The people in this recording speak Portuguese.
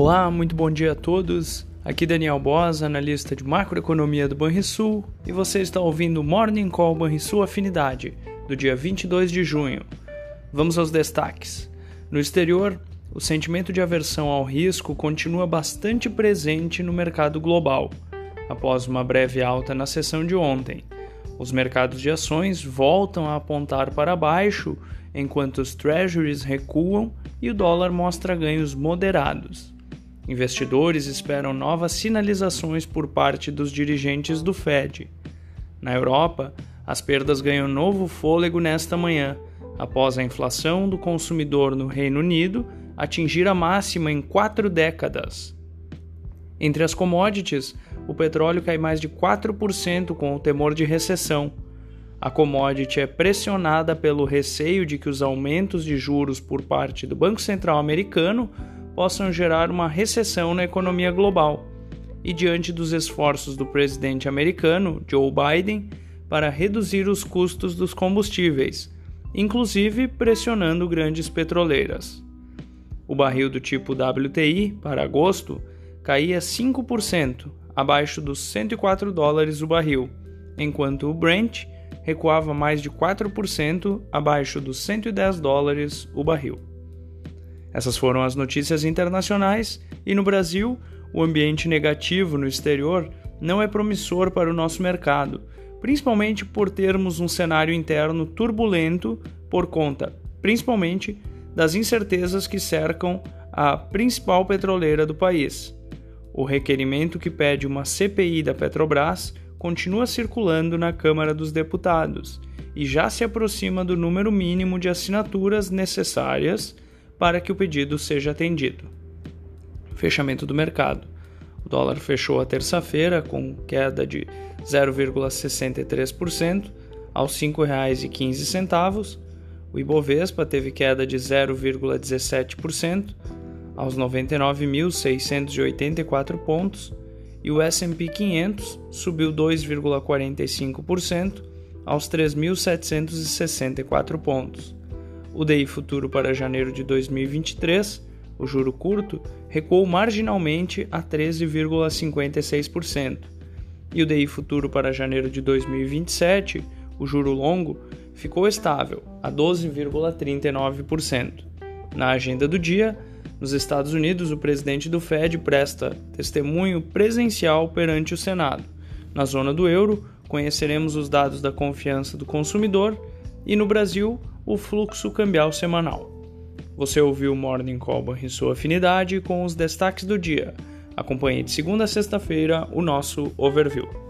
Olá, muito bom dia a todos. Aqui Daniel Bosa, analista de macroeconomia do Banrisul, e você está ouvindo Morning Call Banrisul Afinidade, do dia 22 de junho. Vamos aos destaques. No exterior, o sentimento de aversão ao risco continua bastante presente no mercado global, após uma breve alta na sessão de ontem. Os mercados de ações voltam a apontar para baixo, enquanto os treasuries recuam e o dólar mostra ganhos moderados. Investidores esperam novas sinalizações por parte dos dirigentes do Fed. Na Europa, as perdas ganham novo fôlego nesta manhã, após a inflação do consumidor no Reino Unido atingir a máxima em quatro décadas. Entre as commodities, o petróleo cai mais de 4% com o temor de recessão. A commodity é pressionada pelo receio de que os aumentos de juros por parte do Banco Central americano possam gerar uma recessão na economia global. E diante dos esforços do presidente americano, Joe Biden, para reduzir os custos dos combustíveis, inclusive pressionando grandes petroleiras. O barril do tipo WTI, para agosto, caía 5%, abaixo dos 104 dólares o barril, enquanto o Brent recuava mais de 4%, abaixo dos 110 dólares o barril. Essas foram as notícias internacionais e no Brasil, o ambiente negativo no exterior não é promissor para o nosso mercado, principalmente por termos um cenário interno turbulento por conta, principalmente, das incertezas que cercam a principal petroleira do país. O requerimento que pede uma CPI da Petrobras continua circulando na Câmara dos Deputados e já se aproxima do número mínimo de assinaturas necessárias para que o pedido seja atendido. Fechamento do mercado. O dólar fechou a terça-feira com queda de 0,63% aos R$ 5,15. O Ibovespa teve queda de 0,17% aos 99.684 pontos e o S&P 500 subiu 2,45% aos 3.764 pontos. O DI futuro para janeiro de 2023, o juro curto, recuou marginalmente a 13,56%, e o DI futuro para janeiro de 2027, o juro longo, ficou estável a 12,39%. Na agenda do dia, nos Estados Unidos, o presidente do Fed presta testemunho presencial perante o Senado. Na zona do euro, conheceremos os dados da confiança do consumidor e no Brasil, o fluxo cambial semanal. Você ouviu o Morning Call em sua afinidade com os destaques do dia. Acompanhe de segunda a sexta-feira o nosso overview.